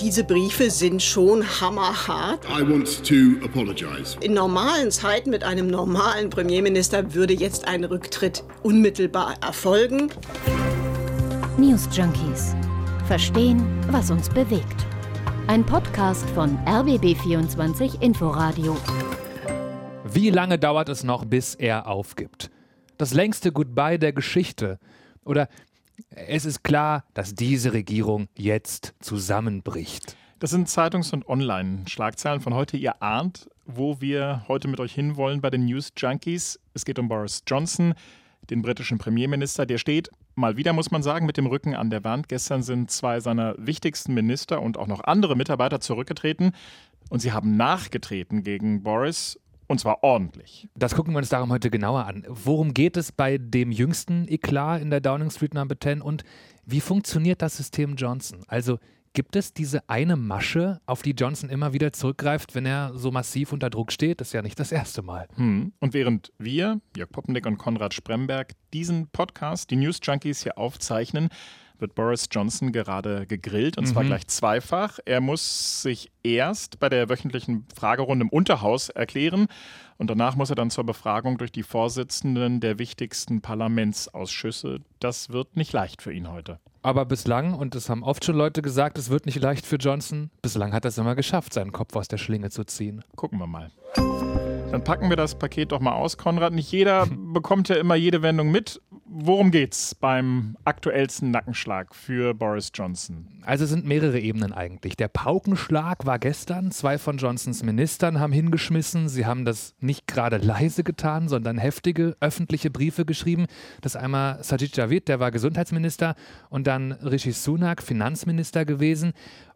Diese Briefe sind schon hammerhart. I want to apologize. In normalen Zeiten mit einem normalen Premierminister würde jetzt ein Rücktritt unmittelbar erfolgen. News Junkies. Verstehen, was uns bewegt. Ein Podcast von RBB24 Inforadio. Wie lange dauert es noch, bis er aufgibt? Das längste Goodbye der Geschichte. Oder es ist klar, dass diese Regierung jetzt zusammenbricht. Das sind Zeitungs- und Online-Schlagzeilen von heute. Ihr ahnt, wo wir heute mit euch hinwollen bei den News Junkies. Es geht um Boris Johnson, den britischen Premierminister. Der steht, mal wieder muss man sagen, mit dem Rücken an der Wand. Gestern sind zwei seiner wichtigsten Minister und auch noch andere Mitarbeiter zurückgetreten. Und sie haben nachgetreten gegen Boris und zwar ordentlich. Das gucken wir uns darum heute genauer an. Worum geht es bei dem jüngsten Eklat in der Downing Street Number 10 und wie funktioniert das System Johnson? Also gibt es diese eine Masche, auf die Johnson immer wieder zurückgreift, wenn er so massiv unter Druck steht? Das ist ja nicht das erste Mal. Hm. Und während wir, Jörg Poppendick und Konrad Spremberg, diesen Podcast, die News Junkies hier aufzeichnen, wird Boris Johnson gerade gegrillt und mhm. zwar gleich zweifach. Er muss sich erst bei der wöchentlichen Fragerunde im Unterhaus erklären und danach muss er dann zur Befragung durch die Vorsitzenden der wichtigsten Parlamentsausschüsse. Das wird nicht leicht für ihn heute. Aber bislang, und das haben oft schon Leute gesagt, es wird nicht leicht für Johnson, bislang hat er es immer geschafft, seinen Kopf aus der Schlinge zu ziehen. Gucken wir mal. Dann packen wir das Paket doch mal aus, Konrad. Nicht jeder bekommt ja immer jede Wendung mit. Worum geht's beim aktuellsten Nackenschlag für Boris Johnson? Also sind mehrere Ebenen eigentlich. Der Paukenschlag war gestern. Zwei von Johnsons Ministern haben hingeschmissen. Sie haben das nicht gerade leise getan, sondern heftige öffentliche Briefe geschrieben. Das einmal Sajid Javid, der war Gesundheitsminister, und dann Rishi Sunak, Finanzminister gewesen.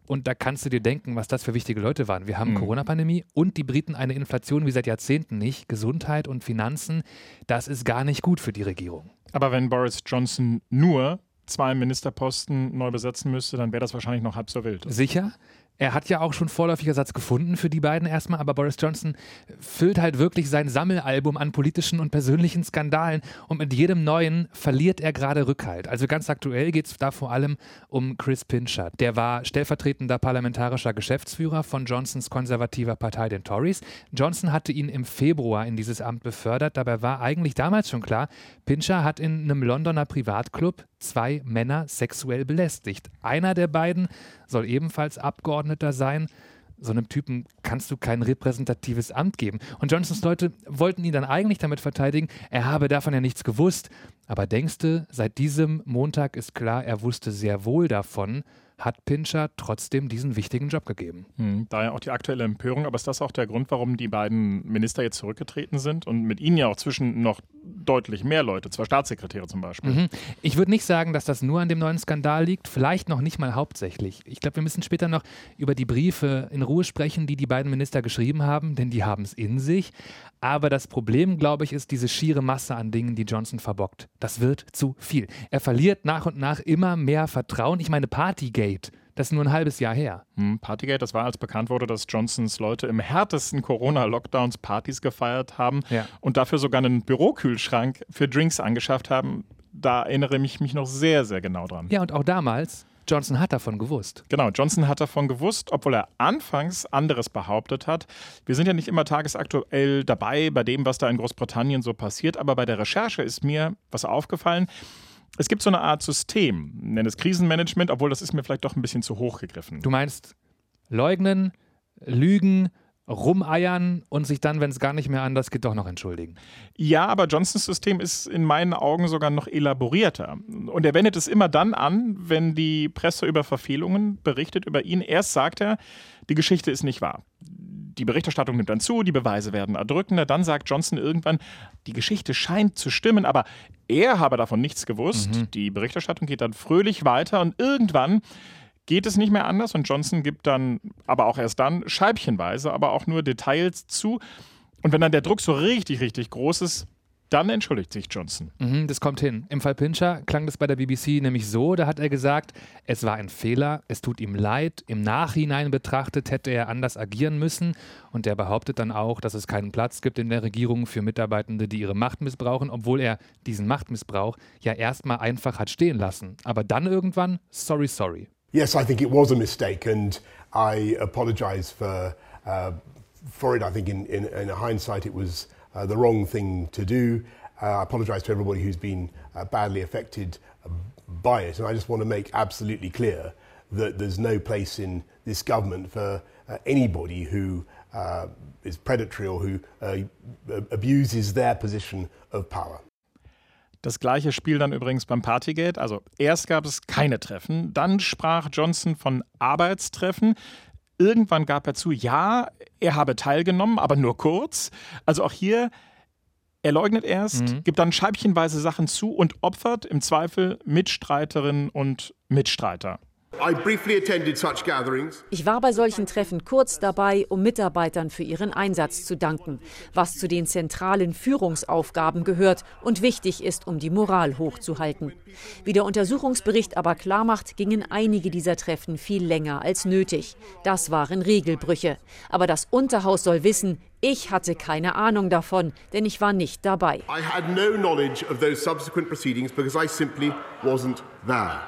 Und da kannst du dir denken, was das für wichtige Leute waren. Wir haben mhm. Corona-Pandemie und die Briten eine Inflation wie seit Jahrzehnten nicht. Gesundheit und Finanzen, das ist gar nicht gut für die Regierung. Aber wenn Boris Johnson nur zwei Ministerposten neu besetzen müsste, dann wäre das wahrscheinlich noch halb so wild. Sicher. Er hat ja auch schon vorläufig Ersatz gefunden für die beiden erstmal, aber Boris Johnson füllt halt wirklich sein Sammelalbum an politischen und persönlichen Skandalen und mit jedem neuen verliert er gerade Rückhalt. Also ganz aktuell geht es da vor allem um Chris Pinchard. Der war stellvertretender parlamentarischer Geschäftsführer von Johnsons konservativer Partei, den Tories. Johnson hatte ihn im Februar in dieses Amt befördert. Dabei war eigentlich damals schon klar, Pinchard hat in einem Londoner Privatclub zwei Männer sexuell belästigt. Einer der beiden soll ebenfalls Abgeordneter sein. So einem Typen kannst du kein repräsentatives Amt geben. Und Johnsons Leute wollten ihn dann eigentlich damit verteidigen, er habe davon ja nichts gewusst. Aber denkst du, seit diesem Montag ist klar, er wusste sehr wohl davon hat Pincher trotzdem diesen wichtigen Job gegeben. Hm, daher auch die aktuelle Empörung. Aber ist das auch der Grund, warum die beiden Minister jetzt zurückgetreten sind und mit ihnen ja auch zwischen noch deutlich mehr Leute, zwei Staatssekretäre zum Beispiel? Mhm. Ich würde nicht sagen, dass das nur an dem neuen Skandal liegt, vielleicht noch nicht mal hauptsächlich. Ich glaube, wir müssen später noch über die Briefe in Ruhe sprechen, die die beiden Minister geschrieben haben, denn die haben es in sich. Aber das Problem, glaube ich, ist diese schiere Masse an Dingen, die Johnson verbockt. Das wird zu viel. Er verliert nach und nach immer mehr Vertrauen. Ich meine, Partygate. Das ist nur ein halbes Jahr her. Hm, Partygate, das war, als bekannt wurde, dass Johnsons Leute im härtesten Corona-Lockdowns Partys gefeiert haben ja. und dafür sogar einen Bürokühlschrank für Drinks angeschafft haben. Da erinnere ich mich noch sehr, sehr genau dran. Ja, und auch damals Johnson hat davon gewusst. Genau, Johnson hat davon gewusst, obwohl er anfangs anderes behauptet hat. Wir sind ja nicht immer tagesaktuell dabei bei dem, was da in Großbritannien so passiert, aber bei der Recherche ist mir was aufgefallen. Es gibt so eine Art System, nenne es Krisenmanagement, obwohl das ist mir vielleicht doch ein bisschen zu hoch gegriffen. Du meinst leugnen, lügen, rumeiern und sich dann, wenn es gar nicht mehr anders geht, doch noch entschuldigen. Ja, aber Johnsons System ist in meinen Augen sogar noch elaborierter. Und er wendet es immer dann an, wenn die Presse über Verfehlungen berichtet über ihn. Erst sagt er, die Geschichte ist nicht wahr. Die Berichterstattung nimmt dann zu, die Beweise werden erdrückender. Dann sagt Johnson irgendwann, die Geschichte scheint zu stimmen, aber er habe davon nichts gewusst. Mhm. Die Berichterstattung geht dann fröhlich weiter und irgendwann geht es nicht mehr anders und Johnson gibt dann, aber auch erst dann, scheibchenweise, aber auch nur Details zu. Und wenn dann der Druck so richtig, richtig groß ist, dann entschuldigt sich Johnson. Mhm, das kommt hin. Im Fall Pincher klang das bei der BBC nämlich so, da hat er gesagt, es war ein Fehler, es tut ihm leid, im Nachhinein betrachtet hätte er anders agieren müssen und er behauptet dann auch, dass es keinen Platz gibt in der Regierung für Mitarbeitende, die ihre Macht missbrauchen, obwohl er diesen Machtmissbrauch ja erstmal einfach hat stehen lassen. Aber dann irgendwann, sorry, sorry. Yes, I think it was a mistake, and I apologize for, uh, for it. I think in, in, in hindsight, it was uh, the wrong thing to do. Uh, I apologize to everybody who's been uh, badly affected by it. And I just want to make absolutely clear that there's no place in this government for uh, anybody who uh, is predatory or who uh, abuses their position of power. Das gleiche Spiel dann übrigens beim Partygate. Also erst gab es keine Treffen, dann sprach Johnson von Arbeitstreffen. Irgendwann gab er zu, ja, er habe teilgenommen, aber nur kurz. Also auch hier, er leugnet erst, mhm. gibt dann scheibchenweise Sachen zu und opfert im Zweifel Mitstreiterinnen und Mitstreiter. Ich war bei solchen Treffen kurz dabei, um Mitarbeitern für ihren Einsatz zu danken, was zu den zentralen Führungsaufgaben gehört und wichtig ist, um die Moral hochzuhalten. Wie der Untersuchungsbericht aber klarmacht, gingen einige dieser Treffen viel länger als nötig. Das waren Regelbrüche. Aber das Unterhaus soll wissen, ich hatte keine Ahnung davon, denn ich war nicht dabei. I had no knowledge of those subsequent proceedings because I simply wasn't there.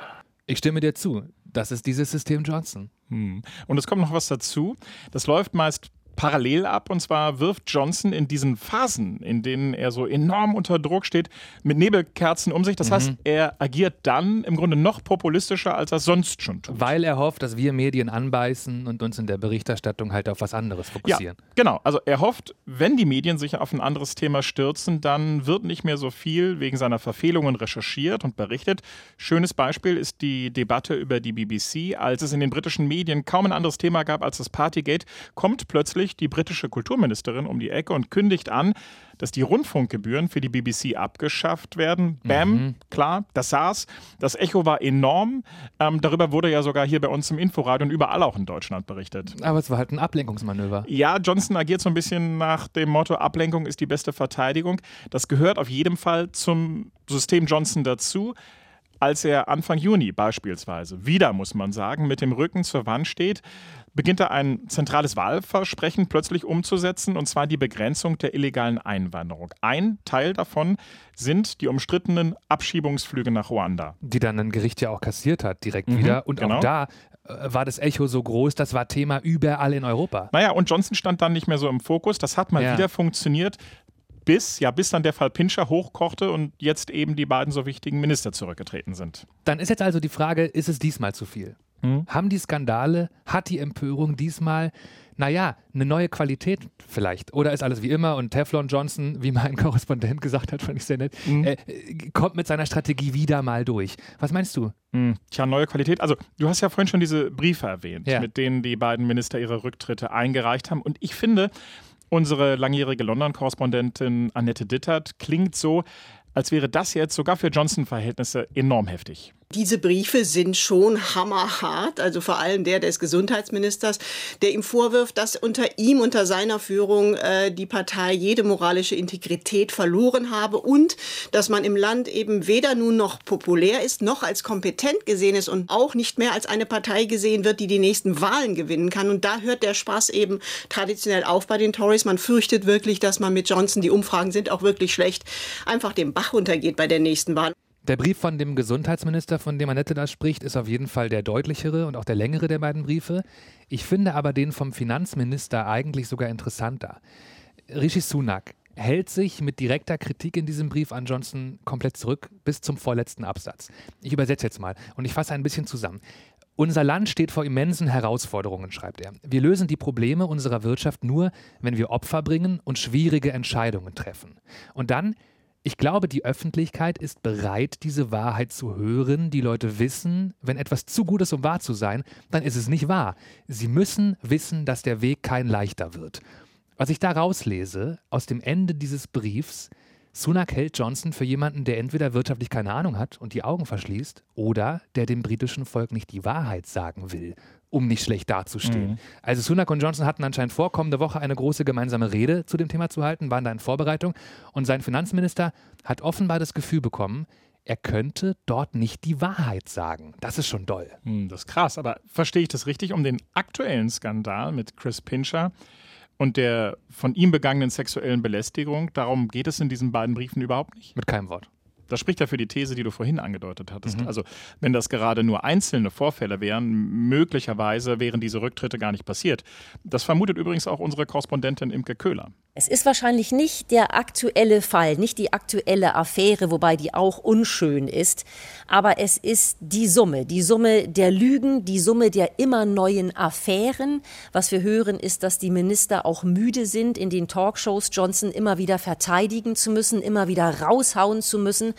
Ich stimme dir zu. Das ist dieses System Johnson. Hm. Und es kommt noch was dazu. Das läuft meist parallel ab. Und zwar wirft Johnson in diesen Phasen, in denen er so enorm unter Druck steht, mit Nebelkerzen um sich. Das mhm. heißt, er agiert dann im Grunde noch populistischer, als er sonst schon tut. Weil er hofft, dass wir Medien anbeißen und uns in der Berichterstattung halt auf was anderes fokussieren. Ja, genau. Also er hofft, wenn die Medien sich auf ein anderes Thema stürzen, dann wird nicht mehr so viel wegen seiner Verfehlungen recherchiert und berichtet. Schönes Beispiel ist die Debatte über die BBC. Als es in den britischen Medien kaum ein anderes Thema gab als das Partygate, kommt plötzlich plötzlich die britische Kulturministerin um die Ecke und kündigt an, dass die Rundfunkgebühren für die BBC abgeschafft werden. Bam, mhm. klar, das saß. Das Echo war enorm. Ähm, darüber wurde ja sogar hier bei uns im Inforadio und überall auch in Deutschland berichtet. Aber es war halt ein Ablenkungsmanöver. Ja, Johnson agiert so ein bisschen nach dem Motto, Ablenkung ist die beste Verteidigung. Das gehört auf jeden Fall zum System Johnson dazu als er Anfang Juni beispielsweise wieder, muss man sagen, mit dem Rücken zur Wand steht, beginnt er ein zentrales Wahlversprechen plötzlich umzusetzen, und zwar die Begrenzung der illegalen Einwanderung. Ein Teil davon sind die umstrittenen Abschiebungsflüge nach Ruanda. Die dann ein Gericht ja auch kassiert hat, direkt mhm, wieder. Und genau. auch da äh, war das Echo so groß, das war Thema überall in Europa. Naja, und Johnson stand dann nicht mehr so im Fokus. Das hat mal ja. wieder funktioniert bis, ja, bis dann der Fall Pinscher hochkochte und jetzt eben die beiden so wichtigen Minister zurückgetreten sind. Dann ist jetzt also die Frage, ist es diesmal zu viel? Hm? Haben die Skandale, hat die Empörung diesmal, naja, eine neue Qualität vielleicht? Oder ist alles wie immer und Teflon Johnson, wie mein Korrespondent gesagt hat, fand ich sehr nett, hm. äh, kommt mit seiner Strategie wieder mal durch. Was meinst du? Hm. Tja, neue Qualität. Also, du hast ja vorhin schon diese Briefe erwähnt, ja. mit denen die beiden Minister ihre Rücktritte eingereicht haben. Und ich finde, Unsere langjährige London-Korrespondentin Annette Dittert klingt so, als wäre das jetzt sogar für Johnson-Verhältnisse enorm heftig. Diese Briefe sind schon hammerhart, also vor allem der des Gesundheitsministers, der ihm vorwirft, dass unter ihm, unter seiner Führung äh, die Partei jede moralische Integrität verloren habe und dass man im Land eben weder nun noch populär ist, noch als kompetent gesehen ist und auch nicht mehr als eine Partei gesehen wird, die die nächsten Wahlen gewinnen kann. Und da hört der Spaß eben traditionell auf bei den Tories. Man fürchtet wirklich, dass man mit Johnson, die Umfragen sind auch wirklich schlecht, einfach den Bach runtergeht bei der nächsten Wahl. Der Brief von dem Gesundheitsminister, von dem Annette da spricht, ist auf jeden Fall der deutlichere und auch der längere der beiden Briefe. Ich finde aber den vom Finanzminister eigentlich sogar interessanter. Rishi Sunak hält sich mit direkter Kritik in diesem Brief an Johnson komplett zurück bis zum vorletzten Absatz. Ich übersetze jetzt mal und ich fasse ein bisschen zusammen. Unser Land steht vor immensen Herausforderungen, schreibt er. Wir lösen die Probleme unserer Wirtschaft nur, wenn wir Opfer bringen und schwierige Entscheidungen treffen. Und dann ich glaube, die Öffentlichkeit ist bereit, diese Wahrheit zu hören. Die Leute wissen, wenn etwas zu gut ist, um wahr zu sein, dann ist es nicht wahr. Sie müssen wissen, dass der Weg kein leichter wird. Was ich da rauslese aus dem Ende dieses Briefs, Sunak hält Johnson für jemanden, der entweder wirtschaftlich keine Ahnung hat und die Augen verschließt, oder der dem britischen Volk nicht die Wahrheit sagen will um nicht schlecht dazustehen. Mhm. Also Sunak und Johnson hatten anscheinend vor, kommende Woche eine große gemeinsame Rede zu dem Thema zu halten, waren da in Vorbereitung. Und sein Finanzminister hat offenbar das Gefühl bekommen, er könnte dort nicht die Wahrheit sagen. Das ist schon doll. Mhm, das ist krass, aber verstehe ich das richtig? Um den aktuellen Skandal mit Chris Pincher und der von ihm begangenen sexuellen Belästigung, darum geht es in diesen beiden Briefen überhaupt nicht? Mit keinem Wort. Das spricht ja für die These, die du vorhin angedeutet hattest. Mhm. Also, wenn das gerade nur einzelne Vorfälle wären, möglicherweise wären diese Rücktritte gar nicht passiert. Das vermutet übrigens auch unsere Korrespondentin Imke Köhler. Es ist wahrscheinlich nicht der aktuelle Fall, nicht die aktuelle Affäre, wobei die auch unschön ist, aber es ist die Summe, die Summe der Lügen, die Summe der immer neuen Affären. Was wir hören, ist, dass die Minister auch müde sind, in den Talkshows Johnson immer wieder verteidigen zu müssen, immer wieder raushauen zu müssen.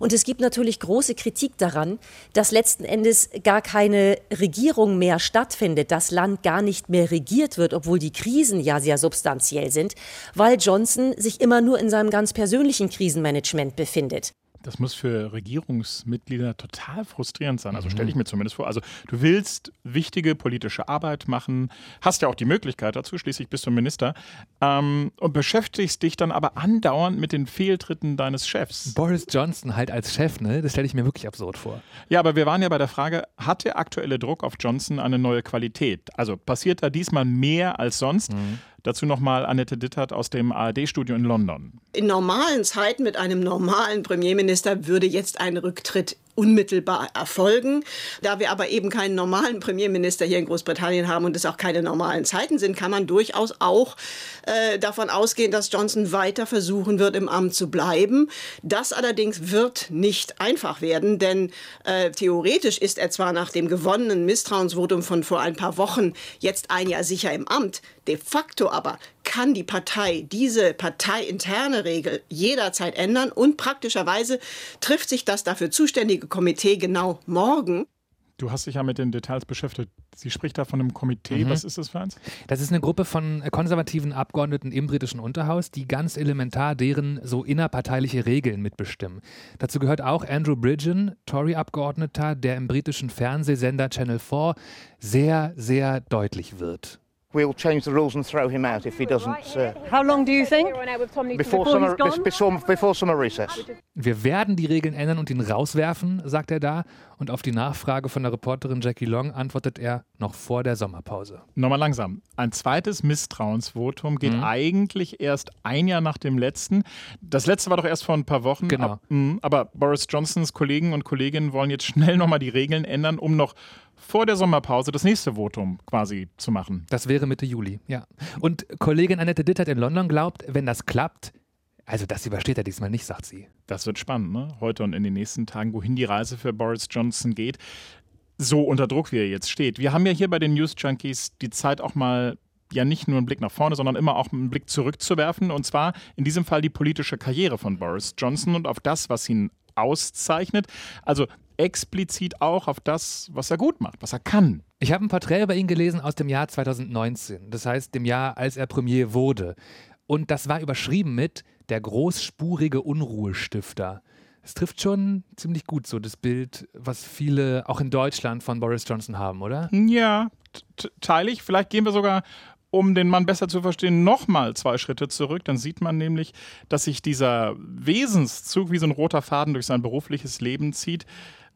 Und es gibt natürlich große Kritik daran, dass letzten Endes gar keine Regierung mehr stattfindet, das Land gar nicht mehr regiert wird, obwohl die Krisen ja sehr substanziell sind, weil Johnson sich immer nur in seinem ganz persönlichen Krisenmanagement befindet. Das muss für Regierungsmitglieder total frustrierend sein. Also stelle ich mhm. mir zumindest vor. Also du willst wichtige politische Arbeit machen, hast ja auch die Möglichkeit dazu, schließlich bist du Minister, ähm, und beschäftigst dich dann aber andauernd mit den Fehltritten deines Chefs. Boris Johnson halt als Chef, ne? Das stelle ich mir wirklich absurd vor. Ja, aber wir waren ja bei der Frage, hat der aktuelle Druck auf Johnson eine neue Qualität? Also passiert da diesmal mehr als sonst? Mhm. Dazu nochmal Annette Dittert aus dem ARD-Studio in London. In normalen Zeiten mit einem normalen Premierminister würde jetzt ein Rücktritt unmittelbar erfolgen. Da wir aber eben keinen normalen Premierminister hier in Großbritannien haben und es auch keine normalen Zeiten sind, kann man durchaus auch äh, davon ausgehen, dass Johnson weiter versuchen wird, im Amt zu bleiben. Das allerdings wird nicht einfach werden, denn äh, theoretisch ist er zwar nach dem gewonnenen Misstrauensvotum von vor ein paar Wochen jetzt ein Jahr sicher im Amt, de facto aber kann die Partei diese parteiinterne Regel jederzeit ändern und praktischerweise trifft sich das dafür zuständige Komitee genau morgen. Du hast dich ja mit den Details beschäftigt. Sie spricht da von einem Komitee. Mhm. Was ist das für eins? Das ist eine Gruppe von konservativen Abgeordneten im britischen Unterhaus, die ganz elementar deren so innerparteiliche Regeln mitbestimmen. Dazu gehört auch Andrew Bridgen, Tory-Abgeordneter, der im britischen Fernsehsender Channel 4 sehr, sehr deutlich wird we'll change the rules and throw him out if he doesn't. Uh, How long do you think? Before summer, before, before summer recess. Wir werden die Regeln ändern und ihn rauswerfen, sagt er da. Und auf die Nachfrage von der Reporterin Jackie Long antwortet er noch vor der Sommerpause. Nochmal langsam. Ein zweites Misstrauensvotum geht mhm. eigentlich erst ein Jahr nach dem letzten. Das letzte war doch erst vor ein paar Wochen. Genau. Mhm, aber Boris Johnsons Kollegen und Kolleginnen wollen jetzt schnell nochmal die Regeln ändern, um noch vor der Sommerpause das nächste Votum quasi zu machen. Das wäre Mitte Juli, ja. Und Kollegin Annette Dittert in London glaubt, wenn das klappt, also das übersteht er diesmal nicht, sagt sie. Das wird spannend, ne? Heute und in den nächsten Tagen, wohin die Reise für Boris Johnson geht. So unter Druck, wie er jetzt steht. Wir haben ja hier bei den News Junkies die Zeit auch mal ja nicht nur einen Blick nach vorne, sondern immer auch einen Blick zurückzuwerfen. Und zwar in diesem Fall die politische Karriere von Boris Johnson und auf das, was ihn auszeichnet. Also explizit auch auf das, was er gut macht, was er kann. Ich habe ein Porträt über ihn gelesen aus dem Jahr 2019, das heißt dem Jahr, als er Premier wurde. Und das war überschrieben mit der großspurige Unruhestifter. Es trifft schon ziemlich gut so das Bild, was viele auch in Deutschland von Boris Johnson haben, oder? Ja, teile ich. Vielleicht gehen wir sogar um den Mann besser zu verstehen, nochmal zwei Schritte zurück. Dann sieht man nämlich, dass sich dieser Wesenszug wie so ein roter Faden durch sein berufliches Leben zieht.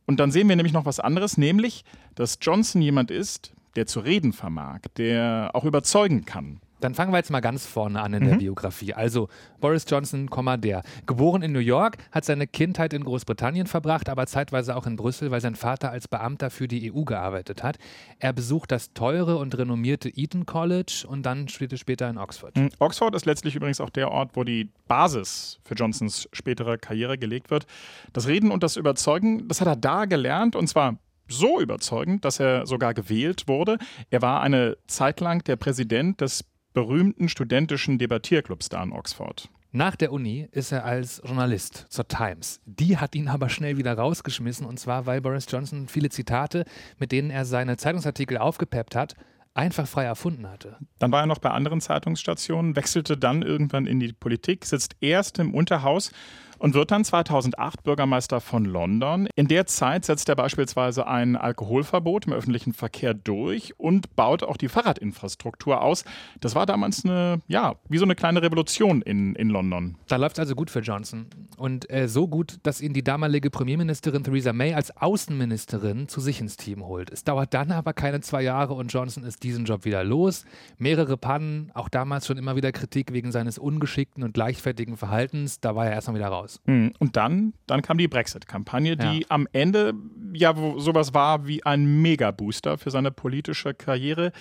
Und dann sehen wir nämlich noch was anderes, nämlich, dass Johnson jemand ist, der zu reden vermag, der auch überzeugen kann. Dann fangen wir jetzt mal ganz vorne an in mhm. der Biografie. Also Boris Johnson, der. Geboren in New York, hat seine Kindheit in Großbritannien verbracht, aber zeitweise auch in Brüssel, weil sein Vater als Beamter für die EU gearbeitet hat. Er besucht das teure und renommierte Eton College und dann studierte später in Oxford. Mhm. Oxford ist letztlich übrigens auch der Ort, wo die Basis für Johnsons spätere Karriere gelegt wird. Das Reden und das Überzeugen, das hat er da gelernt und zwar so überzeugend, dass er sogar gewählt wurde. Er war eine Zeit lang der Präsident des berühmten studentischen Debattierclubs da in Oxford. Nach der Uni ist er als Journalist zur Times. Die hat ihn aber schnell wieder rausgeschmissen und zwar, weil Boris Johnson viele Zitate, mit denen er seine Zeitungsartikel aufgepeppt hat, einfach frei erfunden hatte. Dann war er noch bei anderen Zeitungsstationen, wechselte dann irgendwann in die Politik, sitzt erst im Unterhaus und wird dann 2008 Bürgermeister von London. In der Zeit setzt er beispielsweise ein Alkoholverbot im öffentlichen Verkehr durch und baut auch die Fahrradinfrastruktur aus. Das war damals eine, ja, wie so eine kleine Revolution in, in London. Da läuft es also gut für Johnson. Und äh, so gut, dass ihn die damalige Premierministerin Theresa May als Außenministerin zu sich ins Team holt. Es dauert dann aber keine zwei Jahre und Johnson ist diesen Job wieder los. Mehrere Pannen, auch damals schon immer wieder Kritik wegen seines ungeschickten und leichtfertigen Verhaltens. Da war er erstmal wieder raus. Aus. Hm, und dann, dann kam die Brexit-Kampagne, die ja. am Ende ja sowas war wie ein Mega-Booster für seine politische Karriere.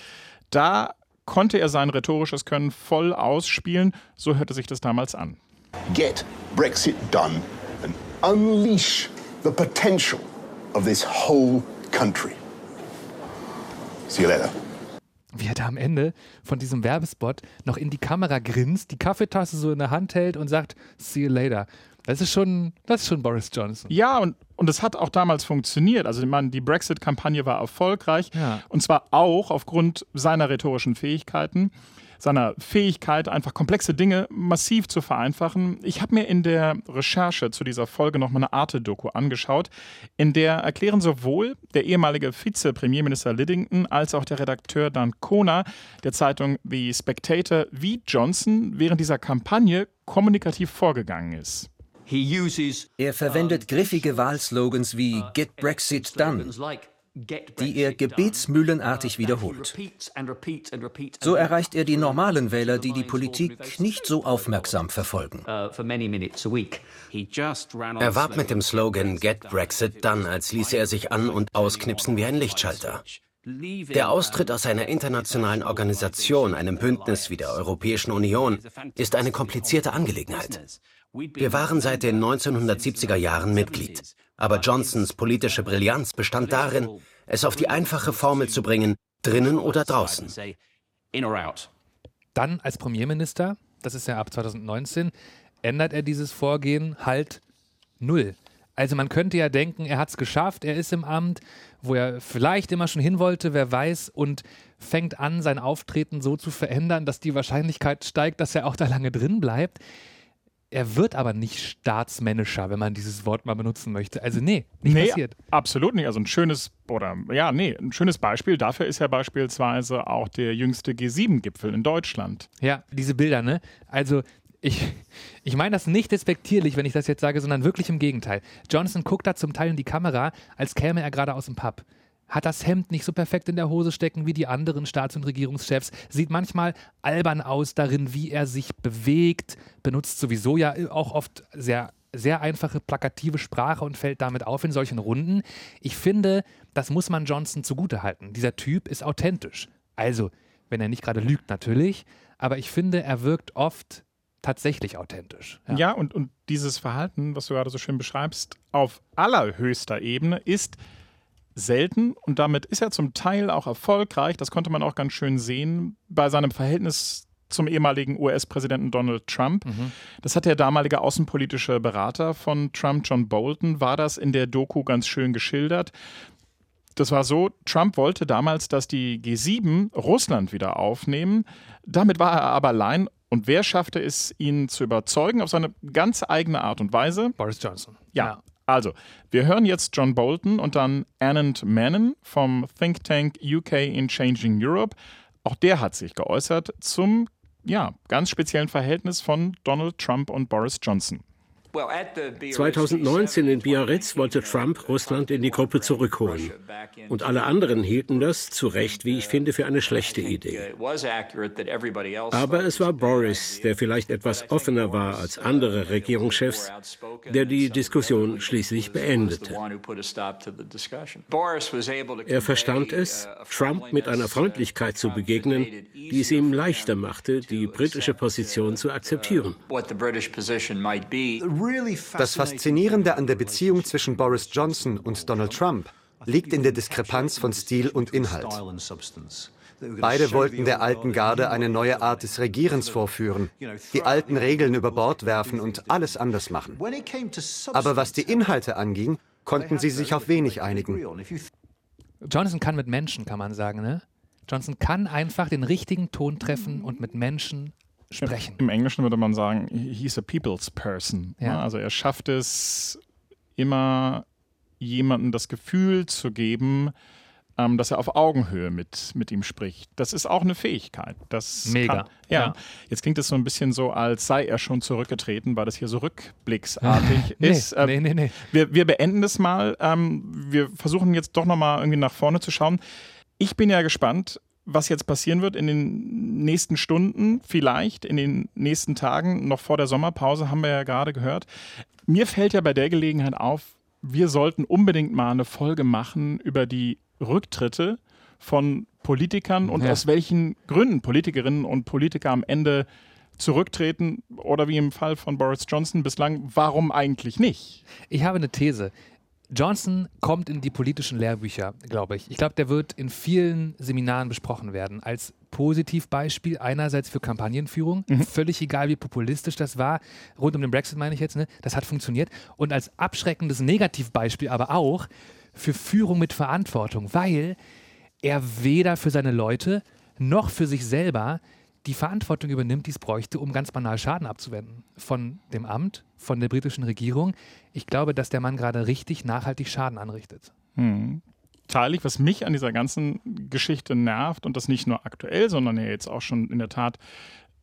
Da konnte er sein rhetorisches Können voll ausspielen. So hörte sich das damals an. Get Brexit done and unleash the potential of this whole country. See you later wie er da am Ende von diesem Werbespot noch in die Kamera grinst, die Kaffeetasse so in der Hand hält und sagt, see you later. Das ist schon, das ist schon Boris Johnson. Ja, und, und es hat auch damals funktioniert. Also, ich meine, die Brexit-Kampagne war erfolgreich. Ja. Und zwar auch aufgrund seiner rhetorischen Fähigkeiten seiner Fähigkeit, einfach komplexe Dinge massiv zu vereinfachen. Ich habe mir in der Recherche zu dieser Folge nochmal eine Arte-Doku angeschaut, in der erklären sowohl der ehemalige Vize-Premierminister Liddington als auch der Redakteur Dan Kona der Zeitung The Spectator, wie Johnson während dieser Kampagne kommunikativ vorgegangen ist. Er verwendet griffige Wahlslogans wie Get Brexit Done die er gebetsmühlenartig wiederholt. So erreicht er die normalen Wähler, die die Politik nicht so aufmerksam verfolgen. Uh, er warb mit dem Slogan Get Brexit Done, als ließe er sich an und ausknipsen wie ein Lichtschalter. Der Austritt aus einer internationalen Organisation, einem Bündnis wie der Europäischen Union, ist eine komplizierte Angelegenheit. Wir waren seit den 1970er Jahren Mitglied. Aber Johnsons politische Brillanz bestand darin, es auf die einfache Formel zu bringen, drinnen oder draußen. Dann als Premierminister, das ist ja ab 2019, ändert er dieses Vorgehen halt null. Also man könnte ja denken, er hat es geschafft, er ist im Amt, wo er vielleicht immer schon hin wollte, wer weiß, und fängt an, sein Auftreten so zu verändern, dass die Wahrscheinlichkeit steigt, dass er auch da lange drin bleibt. Er wird aber nicht staatsmännischer, wenn man dieses Wort mal benutzen möchte. Also nee, nicht nee, passiert. Absolut nicht. Also ein schönes, oder ja, nee, ein schönes Beispiel dafür ist ja beispielsweise auch der jüngste G7-Gipfel in Deutschland. Ja, diese Bilder, ne? Also ich, ich meine das nicht despektierlich, wenn ich das jetzt sage, sondern wirklich im Gegenteil. Johnson guckt da zum Teil in die Kamera, als käme er gerade aus dem Pub hat das Hemd nicht so perfekt in der Hose stecken wie die anderen Staats- und Regierungschefs, sieht manchmal albern aus darin, wie er sich bewegt, benutzt sowieso ja auch oft sehr sehr einfache plakative Sprache und fällt damit auf in solchen Runden. Ich finde, das muss man Johnson zugutehalten. Dieser Typ ist authentisch. Also, wenn er nicht gerade lügt, natürlich, aber ich finde, er wirkt oft tatsächlich authentisch. Ja, ja und, und dieses Verhalten, was du gerade so schön beschreibst, auf allerhöchster Ebene ist selten und damit ist er zum Teil auch erfolgreich. Das konnte man auch ganz schön sehen bei seinem Verhältnis zum ehemaligen US-Präsidenten Donald Trump. Mhm. Das hat der damalige außenpolitische Berater von Trump, John Bolton, war das in der Doku ganz schön geschildert. Das war so, Trump wollte damals, dass die G7 Russland wieder aufnehmen. Damit war er aber allein. Und wer schaffte es, ihn zu überzeugen auf seine ganz eigene Art und Weise? Boris Johnson. Ja, ja. Also, wir hören jetzt John Bolton und dann Anand Menon vom Think Tank UK in Changing Europe. Auch der hat sich geäußert zum ja, ganz speziellen Verhältnis von Donald Trump und Boris Johnson. 2019 in Biarritz wollte Trump Russland in die Gruppe zurückholen. Und alle anderen hielten das, zu Recht, wie ich finde, für eine schlechte Idee. Aber es war Boris, der vielleicht etwas offener war als andere Regierungschefs, der die Diskussion schließlich beendete. Er verstand es, Trump mit einer Freundlichkeit zu begegnen, die es ihm leichter machte, die britische Position zu akzeptieren. Das Faszinierende an der Beziehung zwischen Boris Johnson und Donald Trump liegt in der Diskrepanz von Stil und Inhalt. Beide wollten der alten Garde eine neue Art des Regierens vorführen, die alten Regeln über Bord werfen und alles anders machen. Aber was die Inhalte anging, konnten sie sich auf wenig einigen. Johnson kann mit Menschen, kann man sagen, ne? Johnson kann einfach den richtigen Ton treffen und mit Menschen sprechen. Im Englischen würde man sagen, he's a people's person. Ja. Also er schafft es immer jemandem das Gefühl zu geben, ähm, dass er auf Augenhöhe mit, mit ihm spricht. Das ist auch eine Fähigkeit. Das Mega. Kann, ja. ja. Jetzt klingt es so ein bisschen so, als sei er schon zurückgetreten, weil das hier so rückblicksartig nee, ist. Ähm, nee, nee, nee. Wir, wir beenden das mal. Ähm, wir versuchen jetzt doch nochmal irgendwie nach vorne zu schauen. Ich bin ja gespannt, was jetzt passieren wird in den nächsten Stunden, vielleicht in den nächsten Tagen, noch vor der Sommerpause, haben wir ja gerade gehört. Mir fällt ja bei der Gelegenheit auf, wir sollten unbedingt mal eine Folge machen über die Rücktritte von Politikern und ja. aus welchen Gründen Politikerinnen und Politiker am Ende zurücktreten oder wie im Fall von Boris Johnson bislang, warum eigentlich nicht? Ich habe eine These. Johnson kommt in die politischen Lehrbücher, glaube ich. Ich glaube, der wird in vielen Seminaren besprochen werden als Positivbeispiel einerseits für Kampagnenführung, mhm. völlig egal wie populistisch das war, rund um den Brexit meine ich jetzt, ne? das hat funktioniert und als abschreckendes Negativbeispiel aber auch für Führung mit Verantwortung, weil er weder für seine Leute noch für sich selber die Verantwortung übernimmt, die es bräuchte, um ganz banal Schaden abzuwenden. Von dem Amt, von der britischen Regierung. Ich glaube, dass der Mann gerade richtig nachhaltig Schaden anrichtet. Hm. Teilig, was mich an dieser ganzen Geschichte nervt und das nicht nur aktuell, sondern ja jetzt auch schon in der Tat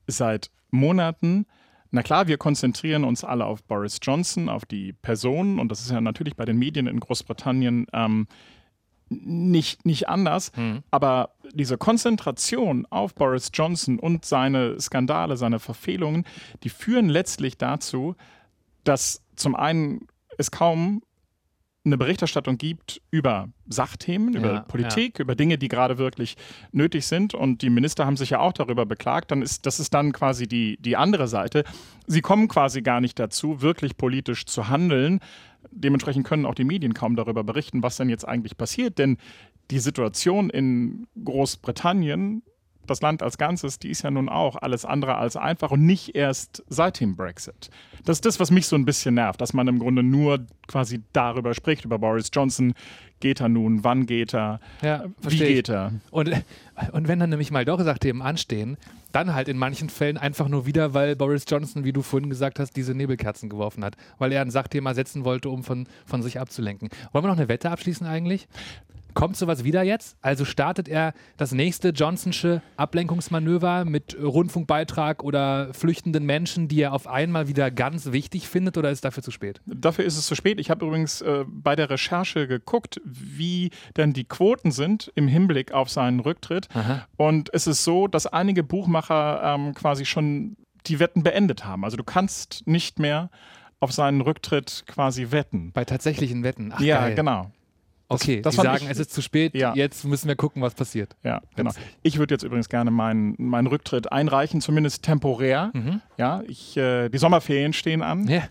seit Monaten. Na klar, wir konzentrieren uns alle auf Boris Johnson, auf die Person und das ist ja natürlich bei den Medien in Großbritannien ähm, nicht, nicht anders. Mhm. Aber diese Konzentration auf Boris Johnson und seine Skandale, seine Verfehlungen, die führen letztlich dazu, dass zum einen es kaum eine Berichterstattung gibt über Sachthemen, ja, über Politik, ja. über Dinge, die gerade wirklich nötig sind. Und die Minister haben sich ja auch darüber beklagt. Dann ist, das ist dann quasi die, die andere Seite. Sie kommen quasi gar nicht dazu, wirklich politisch zu handeln, dementsprechend können auch die Medien kaum darüber berichten, was denn jetzt eigentlich passiert. Denn die Situation in Großbritannien, das Land als Ganzes, die ist ja nun auch alles andere als einfach und nicht erst seit dem Brexit. Das ist das, was mich so ein bisschen nervt, dass man im Grunde nur quasi darüber spricht, über Boris Johnson. Geht er nun? Wann geht er? Ja, wie geht er? Und, und wenn dann nämlich mal doch Sachthemen anstehen, dann halt in manchen Fällen einfach nur wieder, weil Boris Johnson, wie du vorhin gesagt hast, diese Nebelkerzen geworfen hat. Weil er ein Sachthema setzen wollte, um von, von sich abzulenken. Wollen wir noch eine Wette abschließen eigentlich? Kommt sowas wieder jetzt? Also startet er das nächste Johnsonsche Ablenkungsmanöver mit Rundfunkbeitrag oder flüchtenden Menschen, die er auf einmal wieder ganz wichtig findet oder ist dafür zu spät? Dafür ist es zu spät. Ich habe übrigens äh, bei der Recherche geguckt, wie denn die Quoten sind im Hinblick auf seinen Rücktritt. Aha. Und es ist so, dass einige Buchmacher ähm, quasi schon die Wetten beendet haben. Also du kannst nicht mehr auf seinen Rücktritt quasi wetten. Bei tatsächlichen Wetten. Ach, ja, geil. genau. Okay, das, das die sagen, ich, es ist zu spät, ja. jetzt müssen wir gucken, was passiert. Ja, genau. Ich würde jetzt übrigens gerne meinen, meinen Rücktritt einreichen, zumindest temporär. Mhm. Ja, ich, äh, die Sommerferien stehen an. Ja.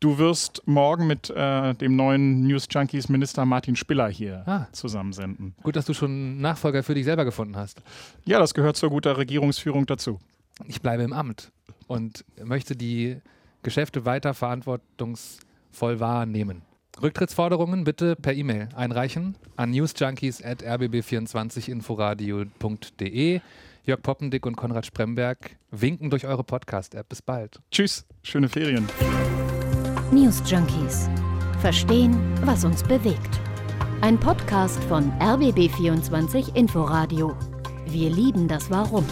Du wirst morgen mit äh, dem neuen News Junkies Minister Martin Spiller hier ah. zusammensenden. Gut, dass du schon Nachfolger für dich selber gefunden hast. Ja, das gehört zur guten Regierungsführung dazu. Ich bleibe im Amt und möchte die Geschäfte weiter verantwortungsvoll wahrnehmen. Rücktrittsforderungen bitte per E-Mail einreichen an newsjunkies.rbb24inforadio.de. Jörg Poppendick und Konrad Spremberg winken durch eure Podcast-App. Bis bald. Tschüss, schöne Ferien. News Junkies. Verstehen, was uns bewegt. Ein Podcast von RBB24 Inforadio. Wir lieben das Warum.